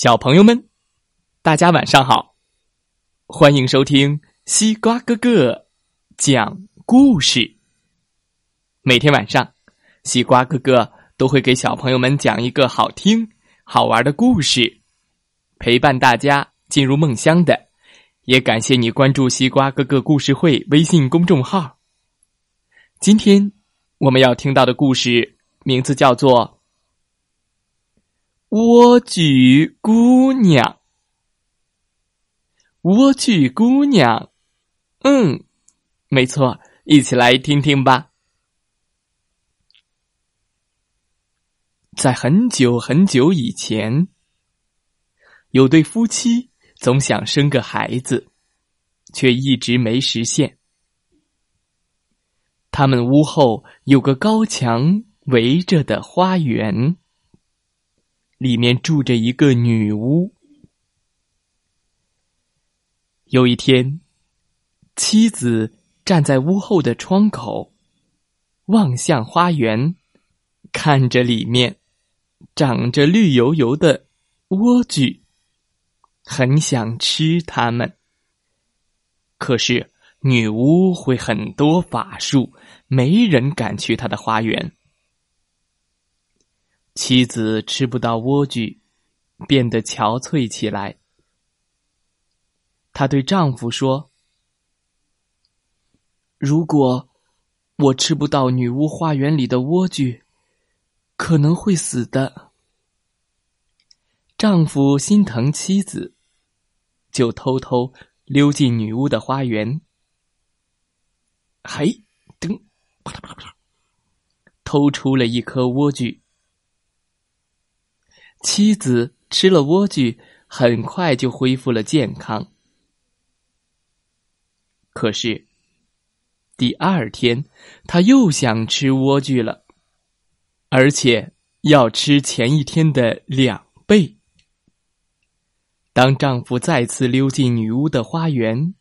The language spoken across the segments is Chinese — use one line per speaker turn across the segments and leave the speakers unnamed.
小朋友们，大家晚上好！欢迎收听西瓜哥哥讲故事。每天晚上，西瓜哥哥都会给小朋友们讲一个好听、好玩的故事，陪伴大家进入梦乡的。也感谢你关注西瓜哥哥故事会微信公众号。今天我们要听到的故事名字叫做。莴苣姑娘，莴苣姑娘，嗯，没错，一起来听听吧。在很久很久以前，有对夫妻总想生个孩子，却一直没实现。他们屋后有个高墙围着的花园。里面住着一个女巫。有一天，妻子站在屋后的窗口，望向花园，看着里面长着绿油油的莴苣，很想吃它们。可是女巫会很多法术，没人敢去她的花园。妻子吃不到莴苣，变得憔悴起来。她对丈夫说：“如果我吃不到女巫花园里的莴苣，可能会死的。”丈夫心疼妻子，就偷偷溜进女巫的花园。嘿，噔，啪啦啪啦啪，偷出了一颗莴苣。妻子吃了莴苣，很快就恢复了健康。可是，第二天，她又想吃莴苣了，而且要吃前一天的两倍。当丈夫再次溜进女巫的花园，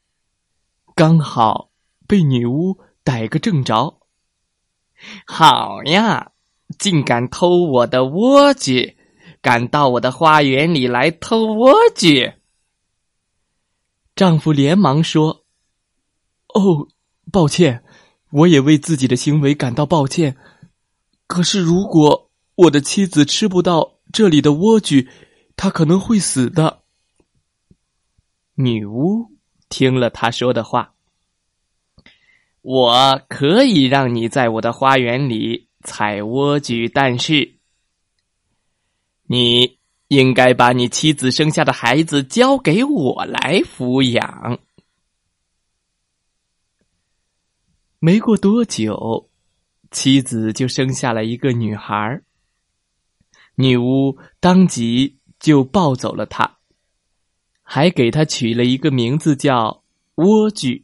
刚好被女巫逮个正着。好呀，竟敢偷我的莴苣！敢到我的花园里来偷莴苣？丈夫连忙说：“哦，抱歉，我也为自己的行为感到抱歉。可是，如果我的妻子吃不到这里的莴苣，她可能会死的。”女巫听了他说的话：“我可以让你在我的花园里采莴苣，但是……”你应该把你妻子生下的孩子交给我来抚养。没过多久，妻子就生下了一个女孩。女巫当即就抱走了她，还给她取了一个名字叫莴苣。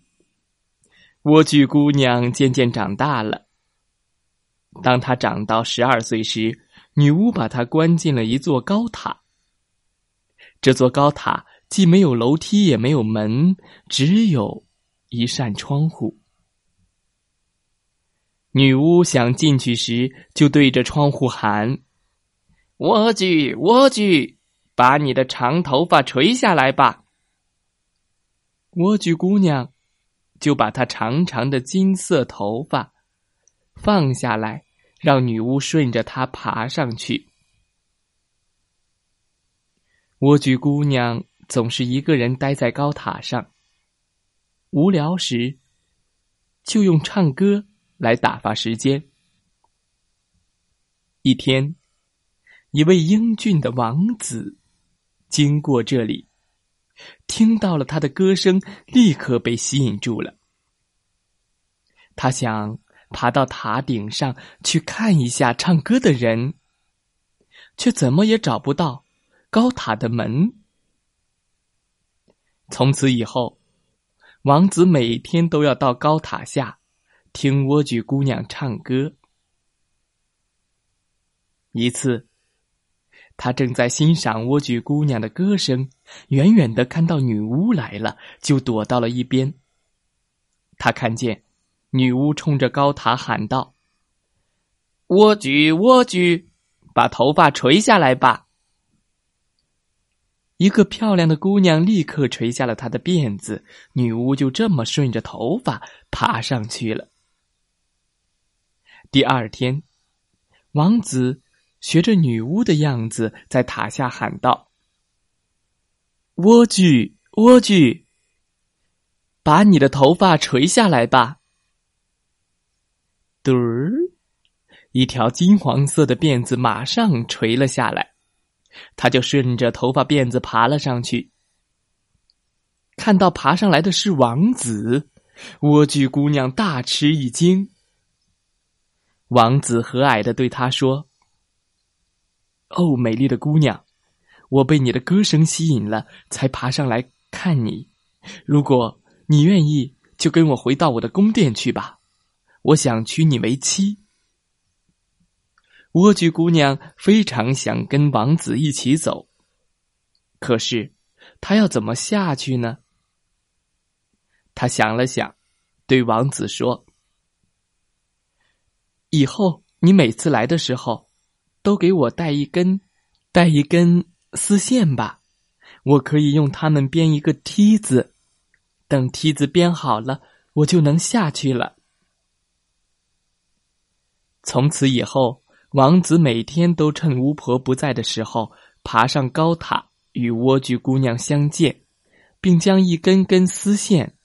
莴苣姑娘渐渐长大了。当她长到十二岁时，女巫把她关进了一座高塔。这座高塔既没有楼梯，也没有门，只有一扇窗户。女巫想进去时，就对着窗户喊：“莴苣，莴苣，把你的长头发垂下来吧。”莴苣姑娘就把她长长的金色头发放下来。让女巫顺着它爬上去。莴苣姑娘总是一个人待在高塔上，无聊时就用唱歌来打发时间。一天，一位英俊的王子经过这里，听到了他的歌声，立刻被吸引住了。他想。爬到塔顶上去看一下唱歌的人，却怎么也找不到高塔的门。从此以后，王子每天都要到高塔下听莴苣姑娘唱歌。一次，他正在欣赏莴苣姑娘的歌声，远远的看到女巫来了，就躲到了一边。他看见。女巫冲着高塔喊道：“莴苣，莴苣，把头发垂下来吧。”一个漂亮的姑娘立刻垂下了她的辫子，女巫就这么顺着头发爬上去了。第二天，王子学着女巫的样子在塔下喊道：“莴苣，莴苣，把你的头发垂下来吧。”嘟儿，一条金黄色的辫子马上垂了下来。他就顺着头发辫子爬了上去，看到爬上来的是王子，莴苣姑娘大吃一惊。王子和蔼的对她说：“哦，美丽的姑娘，我被你的歌声吸引了，才爬上来看你。如果你愿意，就跟我回到我的宫殿去吧，我想娶你为妻。”莴苣姑娘非常想跟王子一起走，可是她要怎么下去呢？她想了想，对王子说：“以后你每次来的时候，都给我带一根，带一根丝线吧，我可以用它们编一个梯子。等梯子编好了，我就能下去了。从此以后。”王子每天都趁巫婆不在的时候，爬上高塔与莴苣姑娘相见，并将一根根丝线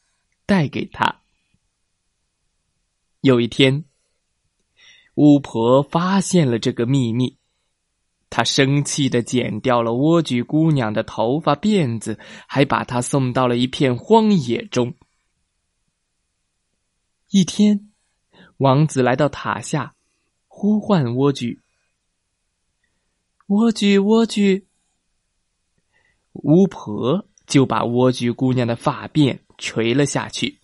带给她。有一天，巫婆发现了这个秘密，她生气的剪掉了莴苣姑娘的头发辫子，还把她送到了一片荒野中。一天，王子来到塔下。呼唤莴苣，莴苣，莴苣。巫婆就把莴苣姑娘的发辫垂了下去。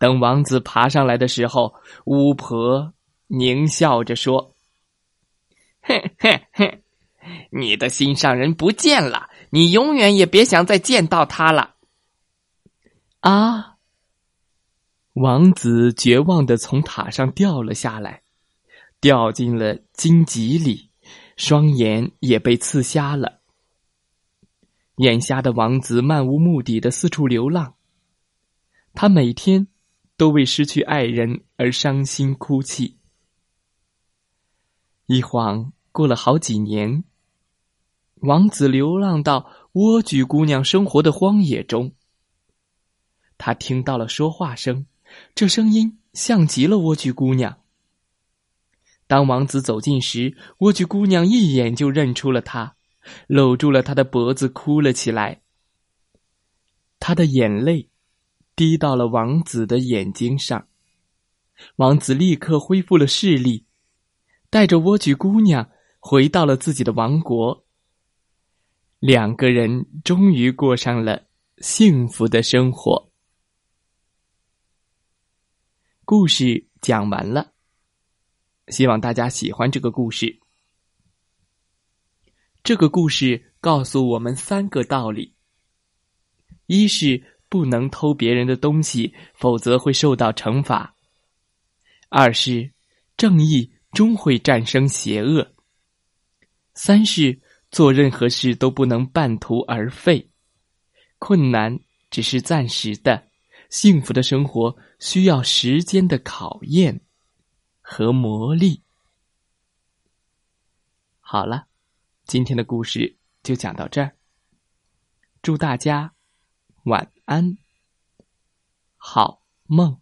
等王子爬上来的时候，巫婆狞笑着说：“哼哼哼，你的心上人不见了，你永远也别想再见到他了。”啊！王子绝望的从塔上掉了下来。掉进了荆棘里，双眼也被刺瞎了。眼瞎的王子漫无目的的四处流浪，他每天都为失去爱人而伤心哭泣。一晃过了好几年，王子流浪到莴苣姑娘生活的荒野中，他听到了说话声，这声音像极了莴苣姑娘。当王子走近时，莴苣姑娘一眼就认出了他，搂住了他的脖子，哭了起来。他的眼泪滴到了王子的眼睛上，王子立刻恢复了视力，带着莴苣姑娘回到了自己的王国。两个人终于过上了幸福的生活。故事讲完了。希望大家喜欢这个故事。这个故事告诉我们三个道理：一是不能偷别人的东西，否则会受到惩罚；二是正义终会战胜邪恶；三是做任何事都不能半途而废。困难只是暂时的，幸福的生活需要时间的考验。和魔力。好了，今天的故事就讲到这儿。祝大家晚安，好梦。